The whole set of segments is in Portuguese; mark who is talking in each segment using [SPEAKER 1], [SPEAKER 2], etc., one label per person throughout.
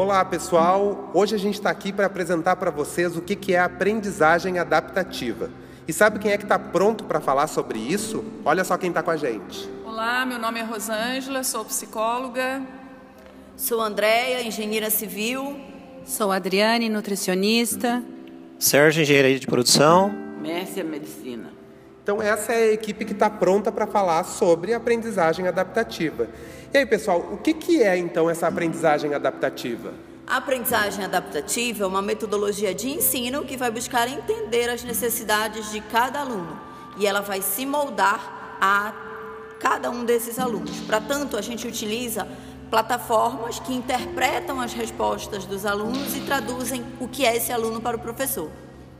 [SPEAKER 1] Olá, pessoal. Hoje a gente está aqui para apresentar para vocês o que, que é aprendizagem adaptativa. E sabe quem é que está pronto para falar sobre isso? Olha só quem está com a gente.
[SPEAKER 2] Olá, meu nome é Rosângela, sou psicóloga.
[SPEAKER 3] Sou Andréia, engenheira civil.
[SPEAKER 4] Sou Adriane, nutricionista.
[SPEAKER 5] Sérgio, engenharia de produção.
[SPEAKER 6] Mércia, medicina.
[SPEAKER 1] Então, essa é a equipe que está pronta para falar sobre aprendizagem adaptativa. E aí, pessoal, o que, que é então essa aprendizagem adaptativa?
[SPEAKER 3] A aprendizagem adaptativa é uma metodologia de ensino que vai buscar entender as necessidades de cada aluno e ela vai se moldar a cada um desses alunos. Para tanto, a gente utiliza plataformas que interpretam as respostas dos alunos e traduzem o que é esse aluno para o professor.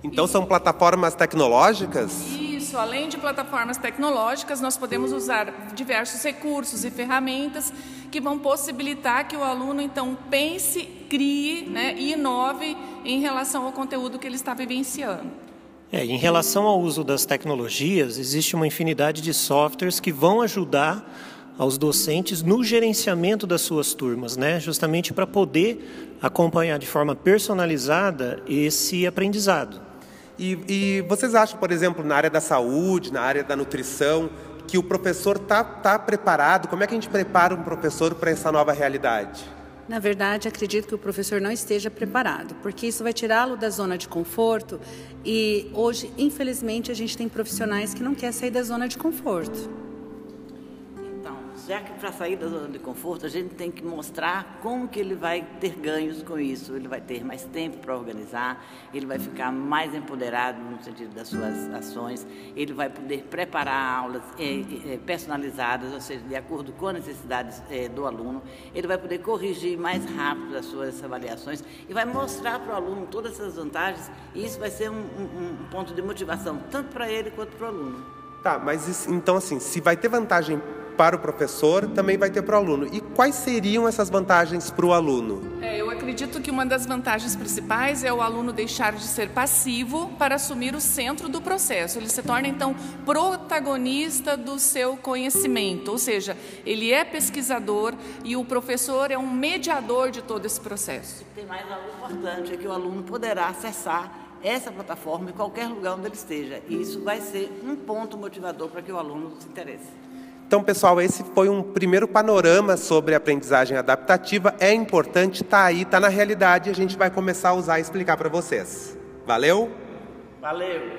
[SPEAKER 1] Então, são plataformas tecnológicas?
[SPEAKER 2] Isso, além de plataformas tecnológicas, nós podemos usar diversos recursos e ferramentas que vão possibilitar que o aluno então pense, crie né, e inove em relação ao conteúdo que ele está vivenciando.
[SPEAKER 5] É, em relação ao uso das tecnologias, existe uma infinidade de softwares que vão ajudar aos docentes no gerenciamento das suas turmas, né? justamente para poder acompanhar de forma personalizada esse aprendizado.
[SPEAKER 1] E, e, vocês acham, por exemplo, na área da saúde, na área da nutrição, que o professor está tá preparado? Como é que a gente prepara um professor para essa nova realidade?
[SPEAKER 4] Na verdade, acredito que o professor não esteja preparado, porque isso vai tirá-lo da zona de conforto e hoje, infelizmente, a gente tem profissionais que não querem sair da zona de conforto
[SPEAKER 6] já que para sair da zona de conforto, a gente tem que mostrar como que ele vai ter ganhos com isso. Ele vai ter mais tempo para organizar, ele vai ficar mais empoderado no sentido das suas ações, ele vai poder preparar aulas é, é, personalizadas, ou seja, de acordo com as necessidades é, do aluno, ele vai poder corrigir mais rápido as suas avaliações e vai mostrar para o aluno todas essas vantagens e isso vai ser um, um, um ponto de motivação, tanto para ele quanto para o aluno.
[SPEAKER 1] Tá, mas isso, então assim, se vai ter vantagem para o professor, também vai ter para o aluno. E quais seriam essas vantagens para o aluno?
[SPEAKER 2] É, eu acredito que uma das vantagens principais é o aluno deixar de ser passivo para assumir o centro do processo. Ele se torna, então, protagonista do seu conhecimento, ou seja, ele é pesquisador e o professor é um mediador de todo esse processo.
[SPEAKER 6] Tem mais algo importante, é que o aluno poderá acessar essa plataforma em qualquer lugar onde ele esteja. E isso vai ser um ponto motivador para que o aluno se interesse.
[SPEAKER 1] Então, pessoal, esse foi um primeiro panorama sobre aprendizagem adaptativa. É importante, está aí, está na realidade, a gente vai começar a usar e explicar para vocês. Valeu?
[SPEAKER 6] Valeu!